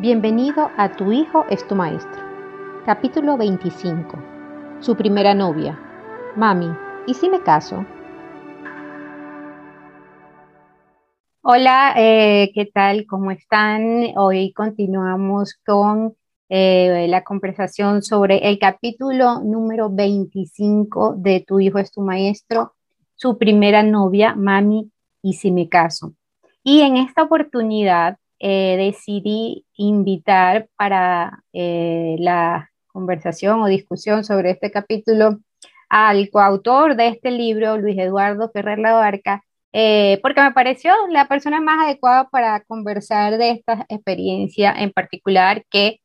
Bienvenido a Tu hijo es tu maestro. Capítulo 25. Su primera novia. Mami, ¿y si me caso? Hola, eh, ¿qué tal? ¿Cómo están? Hoy continuamos con eh, la conversación sobre el capítulo número 25 de Tu hijo es tu maestro, su primera novia, Mami, ¿y si me caso? Y en esta oportunidad eh, decidí invitar para eh, la conversación o discusión sobre este capítulo al coautor de este libro, Luis Eduardo Ferrer Labarca, eh, porque me pareció la persona más adecuada para conversar de esta experiencia en particular que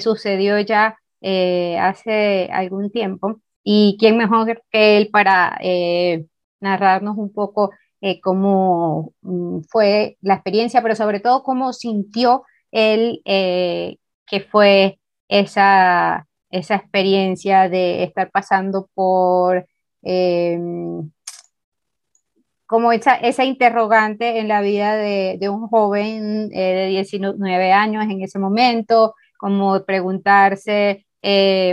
sucedió ya hace algún tiempo. Y quién mejor que él para narrarnos un poco eh, cómo mm, fue la experiencia, pero sobre todo cómo sintió él eh, que fue esa, esa experiencia de estar pasando por em, como esa, esa interrogante en la vida de, de un joven eh, de 19 años en ese momento, como preguntarse,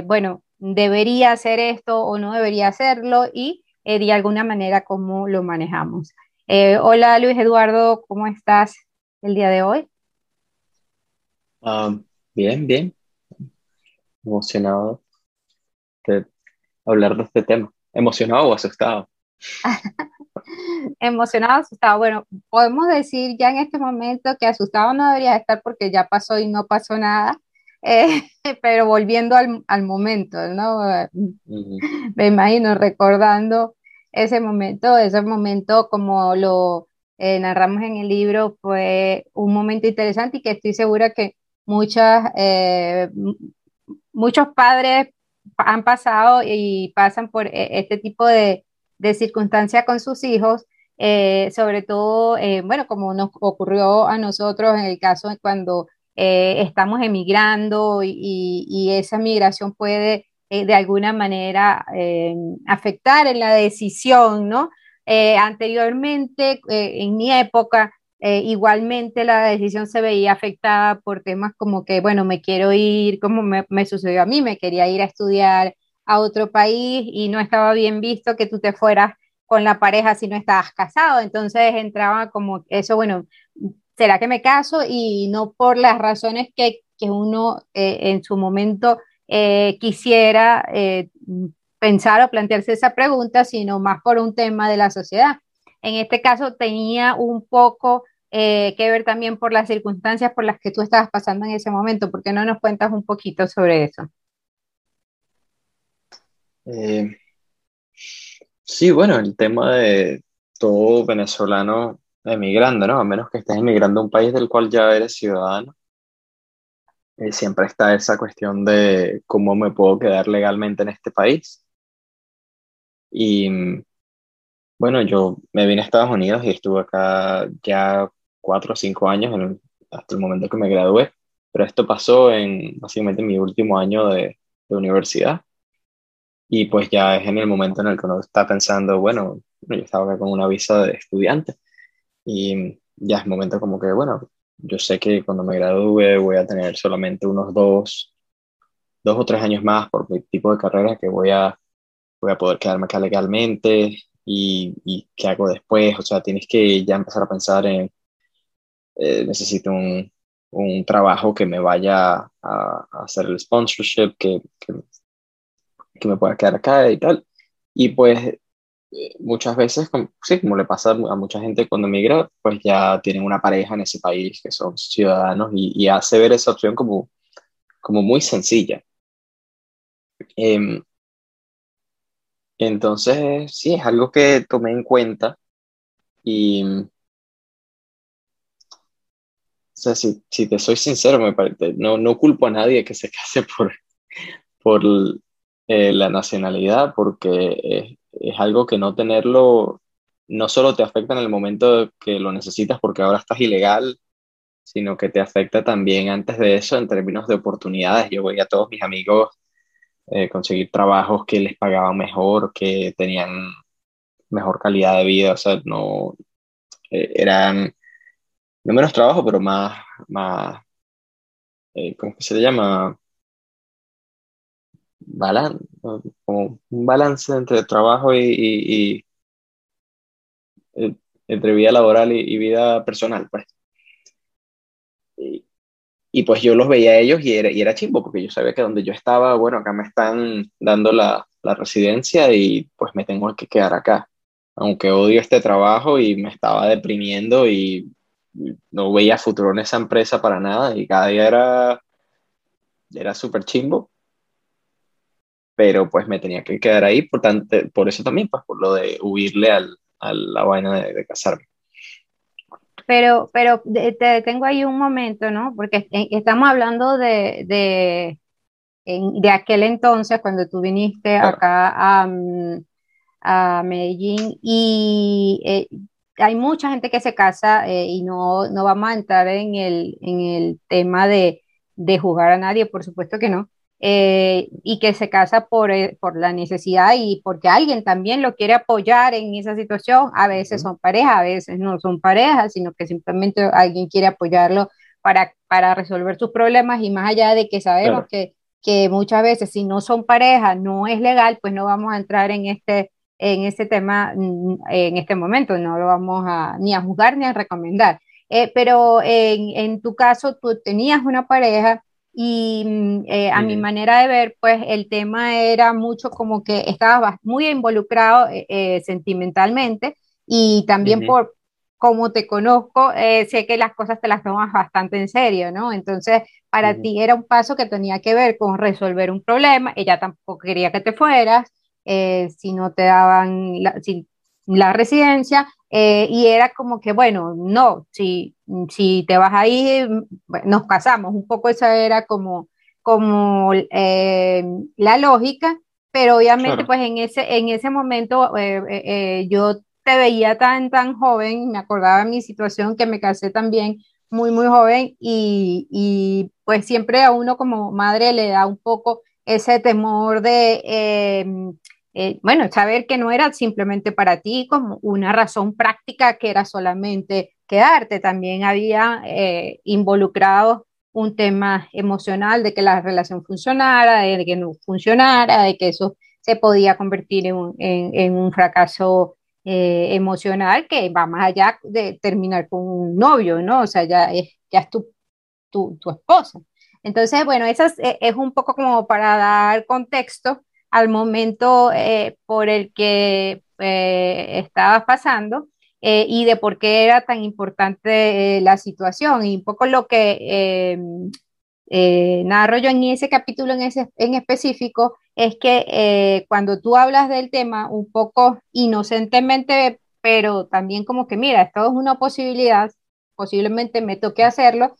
bueno, ¿debería hacer esto o no debería hacerlo? Y eh, de alguna manera cómo lo manejamos. Eh, hola Luis Eduardo, ¿cómo estás el día de hoy? Ah, bien, bien. Emocionado de hablar de este tema. ¿Emocionado o asustado? Emocionado, asustado. Bueno, podemos decir ya en este momento que asustado no debería estar porque ya pasó y no pasó nada. Eh, pero volviendo al, al momento, ¿no? Me imagino recordando ese momento, ese momento como lo eh, narramos en el libro fue un momento interesante y que estoy segura que muchas, eh, muchos padres han pasado y pasan por e, este tipo de, de circunstancias con sus hijos, eh, sobre todo, bueno, como nos ocurrió a nosotros en el caso de cuando estamos emigrando y, esa migración puede eh, de alguna manera eh, afectar en la decisión, ¿no? Eh, anteriormente, en mi época, igualmente la decisión se veía afectada por temas como que, bueno, me quiero ir, como me, sucedió a mí, me quería ir a estudiar a otro país y no estaba bien visto que tú te fueras con la pareja si no estabas casado. Entonces entraba como eso, bueno, ¿será que me caso? Y no por las razones que, que uno en su momento eh, quisiera eh, pensar o plantearse esa pregunta, sino más por un tema de la sociedad. En este caso tenía un poco eh, que ver también por las circunstancias por las que tú estabas pasando en ese momento. ¿Por qué no nos cuentas un poquito sobre eso? sí, bueno, el tema de todo venezolano emigrando, ¿no? A menos que estés emigrando a un país del cual ya eres ciudadano, eh, siempre está esa cuestión de cómo me puedo quedar legalmente en este país. Y bueno, yo me vine a Estados Unidos y estuve acá ya cuatro o cinco años hasta el momento que me gradué, pero esto pasó en básicamente mi último año de, de universidad. Y pues ya es en el momento en el que uno está pensando, bueno, yo estaba acá con una visa de estudiante y ya es momento como que, bueno, yo sé que cuando me gradúe voy a tener solamente unos dos, dos o tres años más por mi tipo de carrera que voy a, voy a poder quedarme acá legalmente y, y qué hago después. O sea, tienes que ya empezar a pensar en, eh, necesito un, un, trabajo que me vaya a, hacer el sponsorship, que, que, que, me pueda quedar acá y tal. Y pues muchas veces, como, sí, como le pasa a mucha gente cuando migra, pues ya tienen una pareja en ese país que son ciudadanos y, hace ver esa opción como, como muy sencilla. Em, entonces, sí, es algo que tomé en cuenta y, o sea, si, si te soy sincero, me parece, no, no culpo a nadie que se case por, por eh, la nacionalidad, porque es algo que no tenerlo no solo te afecta en el momento que lo necesitas porque ahora estás ilegal, sino que te afecta también antes de eso en términos de oportunidades. Yo voy a todos mis amigos eh, conseguir trabajos que les pagaban mejor, que tenían mejor calidad de vida, o sea, no eh, eran no menos trabajo, pero más, más, eh, ¿cómo se le llama? Balance, como un balance entre trabajo y, eh, entre vida laboral y, vida personal, pues. Y, pues yo los veía a ellos y era, y era chimbo, porque yo sabía que donde yo estaba, bueno, acá me están dando la, la residencia y pues me tengo que quedar acá. Aunque odio este trabajo y me estaba deprimiendo y no veía futuro en esa empresa para nada y cada día era, era súper chimbo. Pero pues me tenía que quedar ahí, por, tanto, por eso también, pues por lo de huirle al, a la vaina de, casarme. Pero, pero te tengo ahí un momento, ¿no? Porque estamos hablando de, de, de aquel entonces, cuando tú viniste acá a, a Medellín y eh, hay mucha gente que se casa eh, y no, no vamos a entrar en el, en el tema de, de jugar a nadie, por supuesto que no, eh, y que se casa por, eh, por la necesidad y porque alguien también lo quiere apoyar en esa situación. A veces son parejas, a veces no son parejas, sino que simplemente alguien quiere apoyarlo para, para resolver sus problemas y más allá de que sabemos que, que muchas veces si no son parejas no es legal, pues no vamos a entrar en este en este tema mm, en este momento, no lo vamos a, ni a juzgar ni a recomendar. Eh, pero en, en, tu caso, tú tenías una pareja y mm, eh, a mi manera de ver, pues el tema era mucho como que estabas muy involucrado eh, sentimentalmente y también por como te conozco, sé que las cosas te las tomas bastante en serio, ¿no? Entonces, para ti era un paso que tenía que ver con resolver un problema, ella tampoco quería que te fueras, eh, si no te daban la, la residencia, eh, y era como que, bueno, no, si, si te vas ahí, nos casamos, un poco esa era como, como eh, la lógica, pero obviamente pues en ese, en ese momento yo te veía tan, tan joven, me acordaba de mi situación que me casé también muy, muy joven y, y pues siempre a uno como madre le da un poco ese temor de eh, bueno, saber que no era simplemente para ti como una razón práctica que era solamente quedarte, también había eh, involucrado un tema emocional de que la relación funcionara, de que no funcionara, de que eso se podía convertir en un, fracaso eh, emocional que va más allá de terminar con un novio, ¿no? O sea, ya es, tu, esposa. Entonces, bueno, eso es, es, un poco como para dar contexto al momento eh, por el que eh, estabas pasando eh, y de por qué era tan importante la situación. Y un poco lo que narro yo en ese capítulo en, ese, en específico es que cuando tú hablas del tema un poco inocentemente, pero también como que, mira, esto es una posibilidad, posiblemente me toque hacerlo,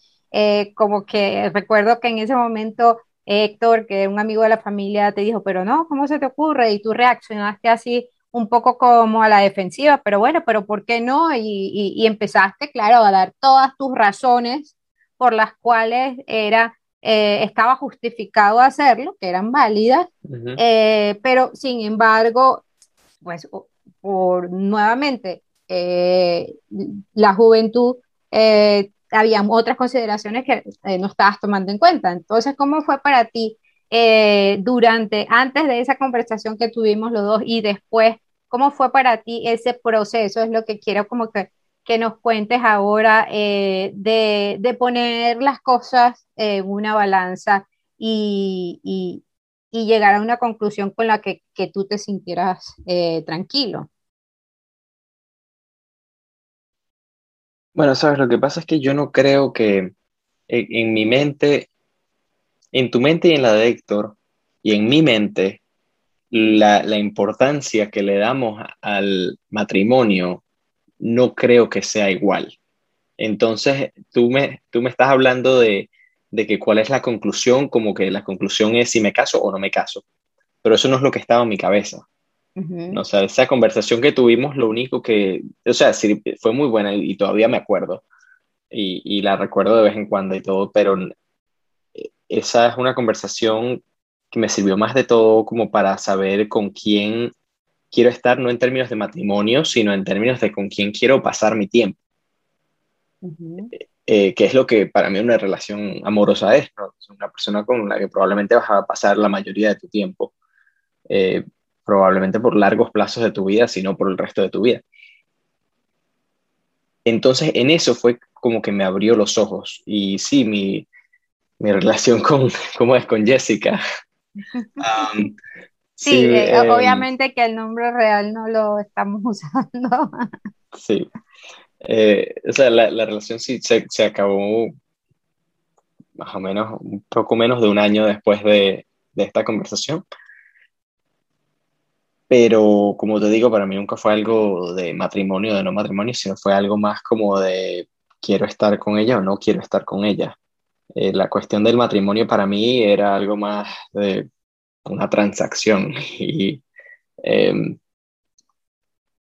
como que recuerdo que en ese momento Héctor, que un amigo de la familia, te dijo, pero no, ¿cómo se te ocurre? Y tú reaccionaste así un poco como a la defensiva, pero bueno, pero ¿por qué no? Y, empezaste, claro, a dar todas tus razones por las cuales era, eh, estaba justificado hacerlo, que eran válidas, eh, pero sin embargo, pues por nuevamente, eh, la juventud había otras consideraciones que eh, no estabas tomando en cuenta. Entonces, ¿cómo fue para ti eh, durante, antes de esa conversación que tuvimos los dos y después, cómo fue para ti ese proceso? Es lo que quiero como que, que nos cuentes ahora eh, de, de, poner las cosas en una balanza y, y, y, llegar a una conclusión con la que, que tú te sintieras tranquilo. Bueno, sabes, lo que pasa es que yo no creo que en, mi mente, en tu mente y en la de Héctor, y en mi mente, la, importancia que le damos al matrimonio no creo que sea igual. Entonces, tú me, tú me estás hablando de, de que cuál es la conclusión, como que la conclusión es si me caso o no me caso. Pero eso no es lo que estaba en mi cabeza. O sea, esa conversación que tuvimos, lo único que, o sea, sí, fue muy buena y, todavía me acuerdo. Y, y, la recuerdo de vez en cuando y todo, pero eh, esa es una conversación que me sirvió más de todo como para saber con quién quiero estar, no en términos de matrimonio, sino en términos de con quién quiero pasar mi tiempo. eh, que es lo que para mí una relación amorosa es, ¿no? Una persona con la que probablemente vas a pasar la mayoría de tu tiempo, eh, probablemente por largos plazos de tu vida, sino por el resto de tu vida. Entonces, en eso fue como que me abrió los ojos. Y sí, mi, mi relación con, ¿cómo es? Con Jessica. Um, sí, eh, em, obviamente que el nombre real no lo estamos usando. sí. Eh, o sea, la, la relación sí se, se, acabó más o menos, un poco menos de un año después de, de esta conversación. Pero como te digo, para mí nunca fue algo de matrimonio, de no matrimonio, sino fue algo más como de quiero estar con ella o no quiero estar con ella. Eh, la cuestión del matrimonio para mí era algo más de una transacción y em,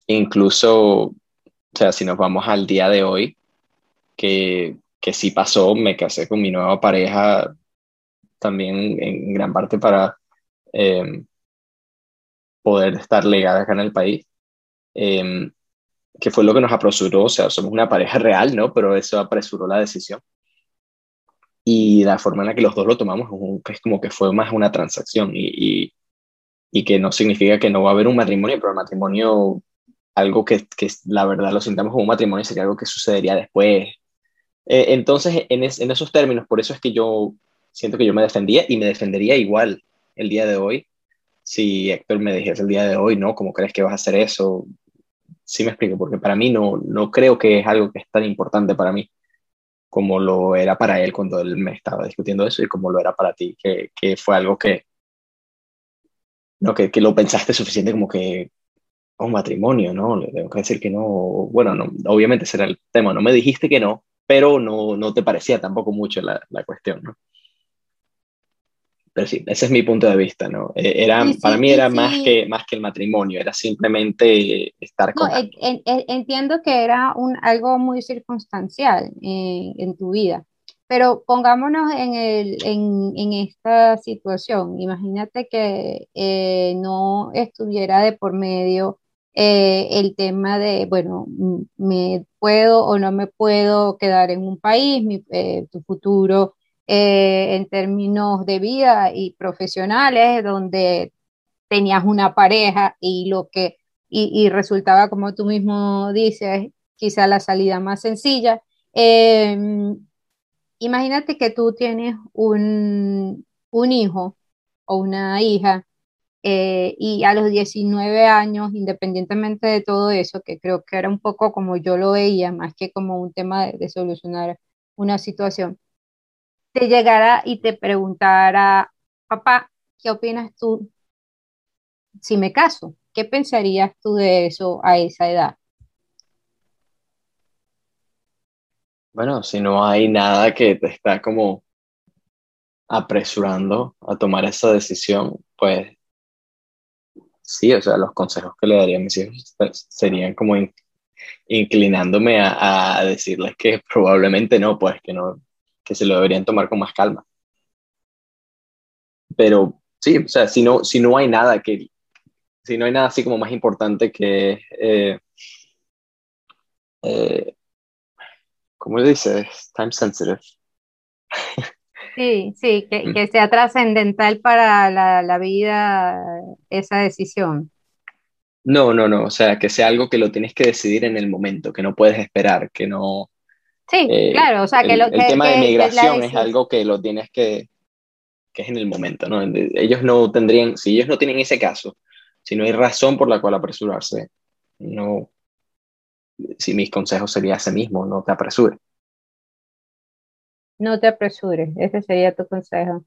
incluso, o sea, si nos vamos al día de hoy, que, que sí pasó, me casé con mi nueva pareja también en gran parte para em, poder estar legal acá en el país, em, que fue lo que nos apresuró, o sea, somos una pareja real, ¿no? Pero eso apresuró la decisión. Y la forma en la que los dos lo tomamos es como que fue más una transacción y, y, que no significa que no va a haber un matrimonio, pero el matrimonio, algo que, que la verdad lo sintamos como un matrimonio, sería algo que sucedería después. Eh, entonces, en, en esos términos, por eso es que yo siento que yo me defendía y me defendería igual el día de hoy si Héctor me dijese el día de hoy, ¿no? ¿Cómo crees que vas a hacer eso? Sí me explico, porque para mí no, no creo que es algo que es tan importante para mí como lo era para él cuando él me estaba discutiendo eso y como lo era para ti, que, fue algo que, no, que, que, lo pensaste suficiente como que un matrimonio, ¿no? Le tengo que decir que no, bueno, no, obviamente será el tema, no me dijiste que no, pero no, no te parecía tampoco mucho la, la cuestión, ¿no? Pero sí, ese es mi punto de vista, ¿no? Eh, era, para mí era más, que, más que el matrimonio, era simplemente estar con... No, entiendo que era un, algo muy circunstancial en, en tu vida, pero pongámonos en, el, en, en esta situación. Imagínate que eh, no estuviera de por medio eh, el tema de, bueno, me puedo o no me puedo quedar en un país, mi, tu futuro eh, en términos de vida y profesionales, donde tenías una pareja y lo que y, resultaba como tú mismo dices, quizá la salida más sencilla. Em, imagínate que tú tienes un, un hijo o una hija eh, y a los 19 años, independientemente de todo eso, que creo que era un poco como yo lo veía, más que como un tema de solucionar una situación, te llegara y te preguntara, papá, ¿qué opinas tú si me caso? ¿Qué pensarías tú de eso a esa edad? Bueno, si no hay nada que te está como apresurando a tomar esa decisión, pues sí, o sea, los consejos que le daría a mis hijos serían como inclinándome a, a, decirles que probablemente no, pues que no, que se lo deberían tomar con más calma. Pero sí, o sea, si no, si no hay nada que, si no hay nada así como más importante que, eh, eh, ¿cómo le dice? Time sensitive. Sí, sí, que, mm. que sea trascendental para la, la, vida esa decisión. No, no, no, o sea, que sea algo que lo tienes que decidir en el momento, que no puedes esperar, que no, Sí, eh, claro, o sea, que el, lo el tema de migración es algo que lo tienes que, que es en el momento, ¿no? Ellos no tendrían, si ellos no tienen ese caso, si no hay razón por la cual apresurarse, no, si mis consejos sería ese mismo, no te apresures. No te apresures, ese sería tu consejo.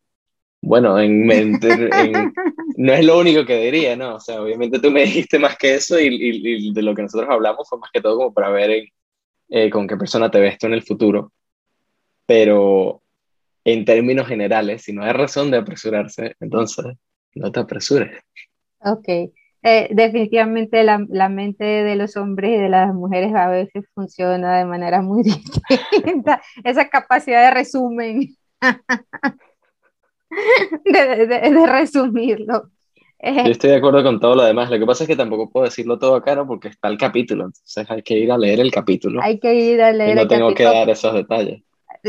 Bueno, en, en, no es lo único que diría, ¿no? O sea, obviamente tú me dijiste más que eso y, y, y, de lo que nosotros hablamos fue más que todo como para ver en, eh, con qué persona te ves tú en el futuro, pero en términos generales, si no hay razón de apresurarse, entonces no te apresures. Ok. Eh, definitivamente la, la, mente de los hombres y de las mujeres a veces funciona de manera muy distinta. Esa capacidad de resumen, de, de, de, resumirlo. Yo estoy de acuerdo con todo lo demás. Lo que pasa es que tampoco puedo decirlo todo acá, ¿no? Porque está el capítulo. Entonces hay que ir a leer el capítulo. Hay que ir a leer y no tengo que dar esos detalles.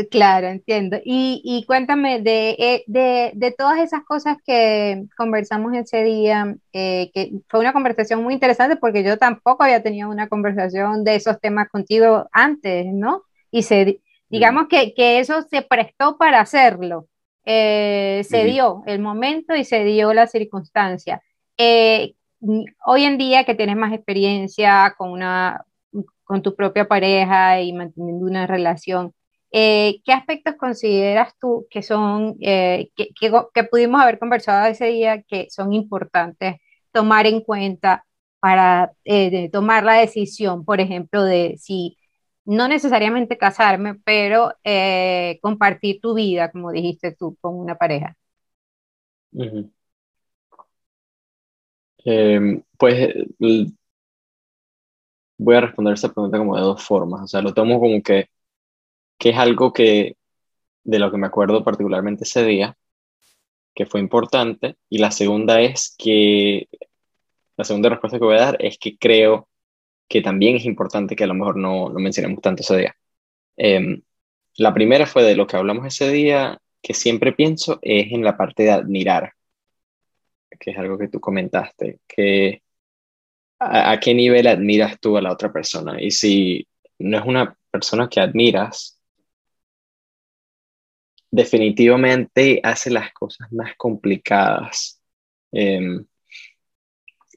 Claro, entiendo. Y, y cuéntame eh, de, de, todas esas cosas que conversamos ese día, eh, que fue una conversación muy interesante porque yo tampoco había tenido una conversación de esos temas contigo antes, ¿no? Y se, digamos que, que eso se prestó para hacerlo. Eh, se dio el momento y se dio la circunstancia. hoy en día que tienes más experiencia con, una, con tu propia pareja y manteniendo una relación, eh, ¿Qué aspectos consideras tú que son, eh, que, que, pudimos haber conversado ese día, que son importantes tomar en cuenta para eh, tomar la decisión, por ejemplo, de si no necesariamente casarme, pero compartir tu vida, como dijiste tú, con una pareja? Em, pues voy a responder esa pregunta como de dos formas. O sea, lo tomo como que que es algo que de lo que me acuerdo particularmente ese día, que fue importante, y la segunda es que, la segunda respuesta que voy a dar es que creo que también es importante que a lo mejor no, no mencionemos tanto ese día. Em, la primera fue de lo que hablamos ese día, que siempre pienso es en la parte de admirar, que es algo que tú comentaste, que a, a qué nivel admiras tú a la otra persona. Y si no es una persona que admiras, definitivamente hace las cosas más complicadas.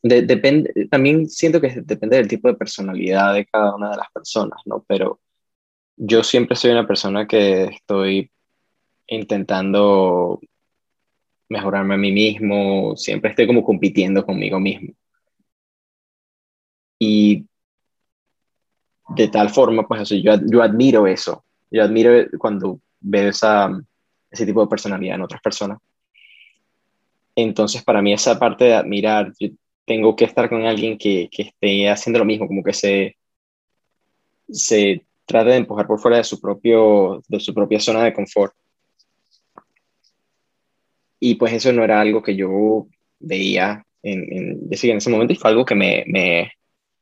Em, depende, también siento que depende del tipo de personalidad de cada una de las personas, ¿no? Pero yo siempre soy una persona que estoy intentando mejorarme a mí mismo, siempre estoy como compitiendo conmigo mismo. Y de tal forma, pues yo, yo admiro eso. Yo admiro cuando ver esa, ese tipo de personalidad en otras personas. Entonces, para mí esa parte de admirar, yo tengo que estar con alguien que, que esté haciendo lo mismo, como que se, se trate de empujar por fuera de su, propio, de su propia zona de confort. Y pues eso no era algo que yo veía en, en, en ese momento y fue algo que me, me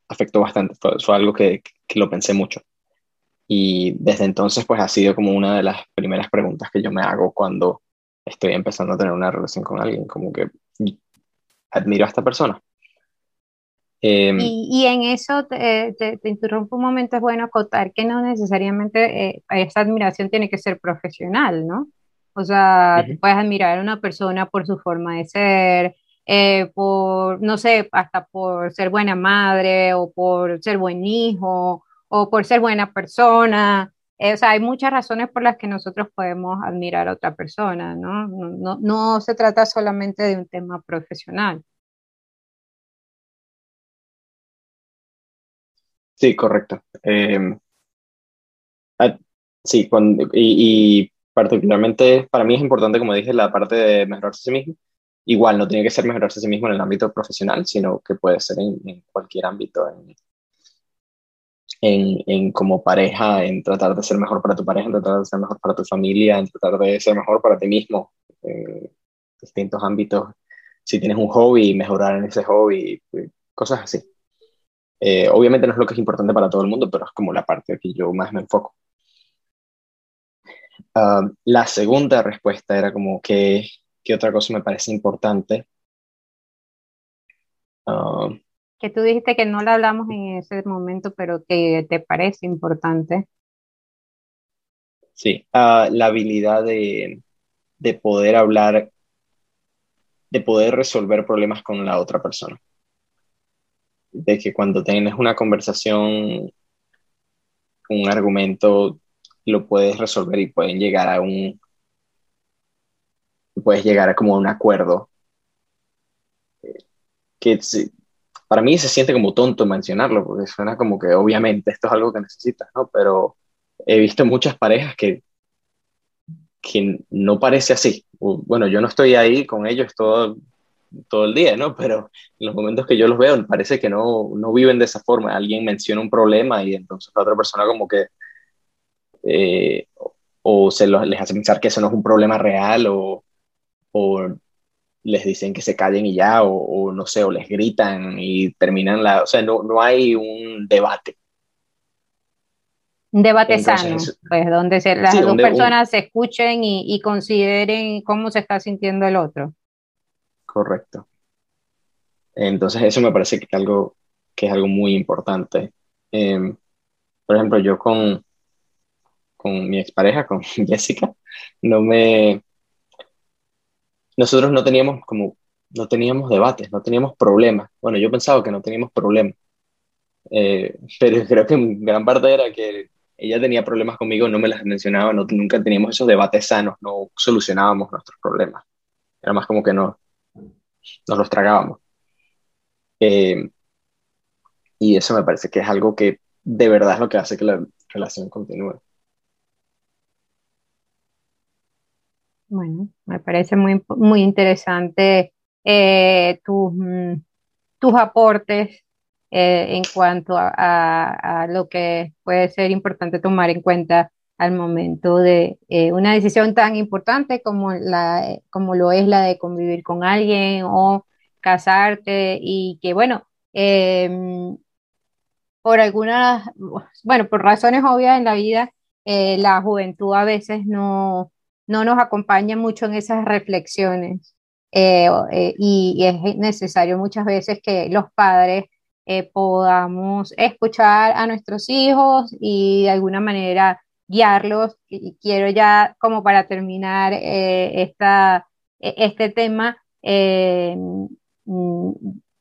afectó bastante, fue, fue algo que, que, lo pensé mucho. Y desde entonces, pues ha sido como una de las primeras preguntas que yo me hago cuando estoy empezando a tener una relación con alguien, como que admiro a esta persona. Em, y, en eso te, te, interrumpo un momento, es bueno acotar que no necesariamente eh, esa admiración tiene que ser profesional, ¿no? O sea, puedes admirar a una persona por su forma de ser, eh, por, no sé, hasta por ser buena madre o por ser buen hijo o por ser buena persona. Eh, o sea, hay muchas razones por las que nosotros podemos admirar a otra persona, ¿no? No, no, se trata solamente de un tema profesional. Sí, correcto. Em, sí, cuando, y, particularmente para mí es importante, como dije, la parte de mejorarse a sí mismo. Igual, no tiene que ser mejorarse a sí mismo en el ámbito profesional, sino que puede ser en, cualquier ámbito, en, en, en, como pareja, en tratar de ser mejor para tu pareja, en tratar de ser mejor para tu familia, en tratar de ser mejor para ti mismo, en distintos ámbitos. Si tienes un hobby, mejorar en ese hobby, pues, cosas así. Eh, obviamente no es lo que es importante para todo el mundo, pero es como la parte que yo más me enfoco. Ah, la segunda respuesta era como que, ¿qué otra cosa me parece importante? Uh, que tú dijiste que no la hablamos en ese momento, pero que te parece importante. Sí, ah, la habilidad de, de poder hablar, de poder resolver problemas con la otra persona. De que cuando tienes una conversación, un argumento, lo puedes resolver y pueden llegar a un, puedes llegar a como un acuerdo que para mí se siente como tonto mencionarlo, porque suena como que obviamente esto es algo que necesitas, ¿no? Pero he visto muchas parejas que, que no parece así. Bueno, yo no estoy ahí con ellos todo, todo el día, ¿no? Pero en los momentos que yo los veo, parece que no, no viven de esa forma. Alguien menciona un problema y entonces la otra persona como que... Eh, o se les hace pensar que eso no es un problema real o, o les dicen que se callen y ya, o, no sé, o les gritan y terminan la, o sea, no, no hay un debate. Un debate sano, pues donde las dos personas se escuchen y, consideren cómo se está sintiendo el otro. Correcto. Entonces eso me parece que es algo, que es algo muy importante. Em, por ejemplo, yo con, con mi expareja, con Jessica, no me... Nosotros no teníamos como, no teníamos debates, no teníamos problemas. Bueno, yo pensaba que no teníamos problemas, eh, pero creo que gran parte era que ella tenía problemas conmigo, no me las mencionaba, no, nunca teníamos esos debates sanos, no solucionábamos nuestros problemas. Era más como que no, nos los tragábamos. Eh, y eso me parece que es algo que de verdad es lo que hace que la relación continúe. Bueno, me parece muy, muy interesante eh, tus, mm, tus aportes eh, en cuanto a, lo que puede ser importante tomar en cuenta al momento de eh, una decisión tan importante como, la, como lo es la de convivir con alguien o casarte y que, bueno, em, por algunas, bueno, por razones obvias en la vida, eh, la juventud a veces no, no nos acompaña mucho en esas reflexiones. y, es necesario muchas veces que los padres eh, podamos escuchar a nuestros hijos y de alguna manera guiarlos. Y quiero ya, como para terminar eh, esta, e, este tema, eh, mm,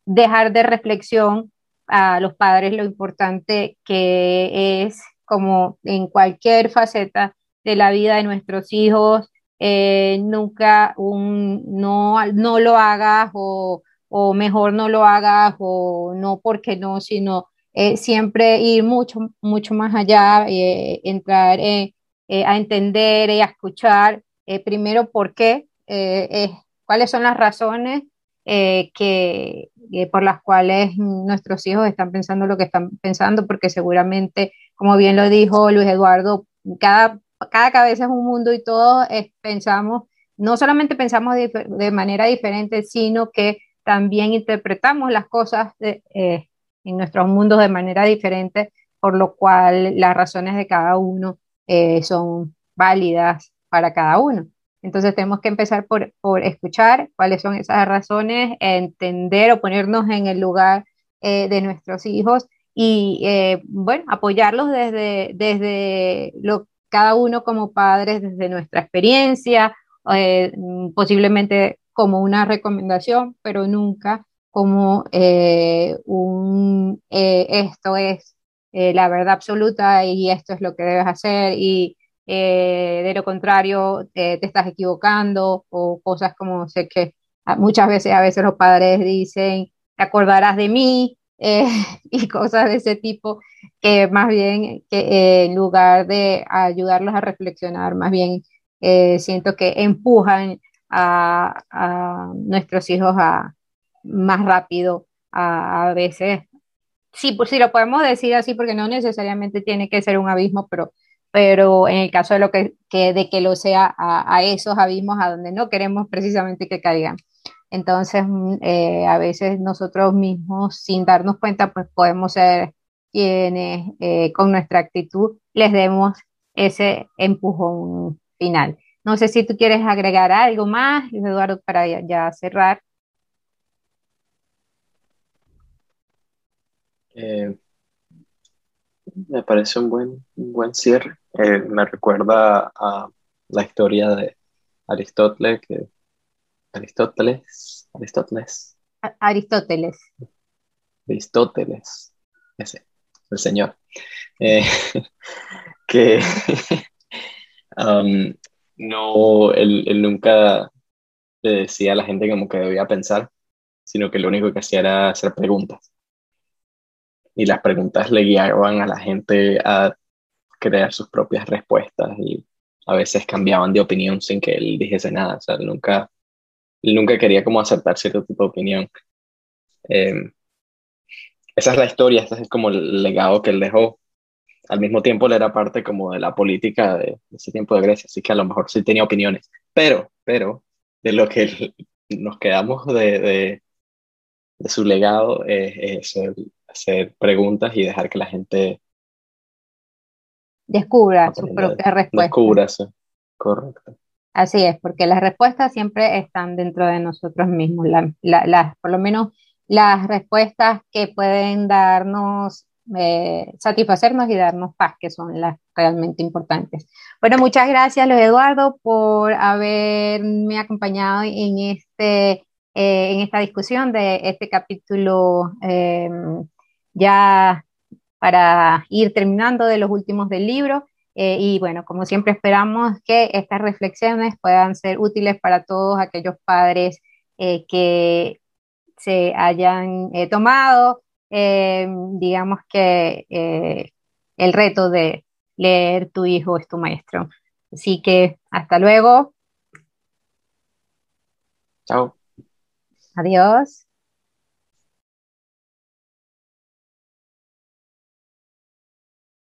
dejar de reflexión a los padres lo importante que es, como en cualquier faceta de la vida de nuestros hijos, nunca un, no, no lo hagas o o mejor no lo hagas o no porque no, sino eh, siempre ir mucho, mucho más allá, eh, entrar eh, a entender y a escuchar primero por qué, cuáles son las razones que, por las cuales nuestros hijos están pensando lo que están pensando, porque seguramente, como bien lo dijo Luis Eduardo, cada, cada cabeza es un mundo y todos pensamos, no solamente pensamos de manera diferente, sino que también interpretamos las cosas eh, en nuestros mundos de manera diferente, por lo cual las razones de cada uno eh, son válidas para cada uno. Entonces tenemos que empezar por, por, escuchar cuáles son esas razones, entender o ponernos en el lugar eh, de nuestros hijos y, bueno, apoyarlos desde, desde cada uno como padres, desde nuestra experiencia, posiblemente como una recomendación, pero nunca como eh, un eh, esto es eh, la verdad absoluta y esto es lo que debes hacer y de lo contrario te estás equivocando o cosas como sé que muchas veces a veces los padres dicen te acordarás de mí y cosas de ese tipo que más bien que en lugar de ayudarlos a reflexionar más bien siento que empujan a, nuestros hijos a, más rápido a, veces. Sí, pues sí, lo podemos decir así porque no necesariamente tiene que ser un abismo, pero, pero en el caso de, lo que, de que lo sea a, esos abismos a donde no queremos precisamente que caigan. Entonces, mm, eh, a veces nosotros mismos, sin darnos cuenta, pues podemos ser quienes eh, con nuestra actitud les demos ese empujón final. No sé si tú quieres agregar algo más, Eduardo, para ya, cerrar. Eh, me parece un buen, buen cierre. Eh, me recuerda a la historia de Aristóteles, que Aristóteles, Aristóteles. Aristóteles. Aristóteles, ese, el señor. Eh, que um, no, él, nunca le decía a la gente como que debía pensar, sino que lo único que hacía era hacer preguntas. Y las preguntas le guiaban a la gente a crear sus propias respuestas y a veces cambiaban de opinión sin que él dijese nada. O sea, él nunca, nunca quería como aceptar cierto tipo de opinión. Em, esa es la historia, ese es como el legado que él dejó al mismo tiempo él era parte como de la política de, ese tiempo de Grecia, así que a lo mejor sí tenía opiniones, pero, pero, de lo que nos quedamos de, de, su legado es, hacer preguntas y dejar que la gente descubra su propia respuesta. Descúbrase, correcto. Así es, porque las respuestas siempre están dentro de nosotros mismos, por lo menos las respuestas que pueden darnos, eh, satisfacernos y darnos paz, que son las realmente importantes. Bueno, muchas gracias, Luis Eduardo, por haberme acompañado en, este, eh, en esta discusión de este capítulo em, ya para ir terminando de los últimos del libro. Eh, y bueno, como siempre esperamos que estas reflexiones puedan ser útiles para todos aquellos padres eh, que se hayan tomado, digamos que el reto de leer Tu hijo es tu maestro. Así que hasta luego. Chao. Adiós.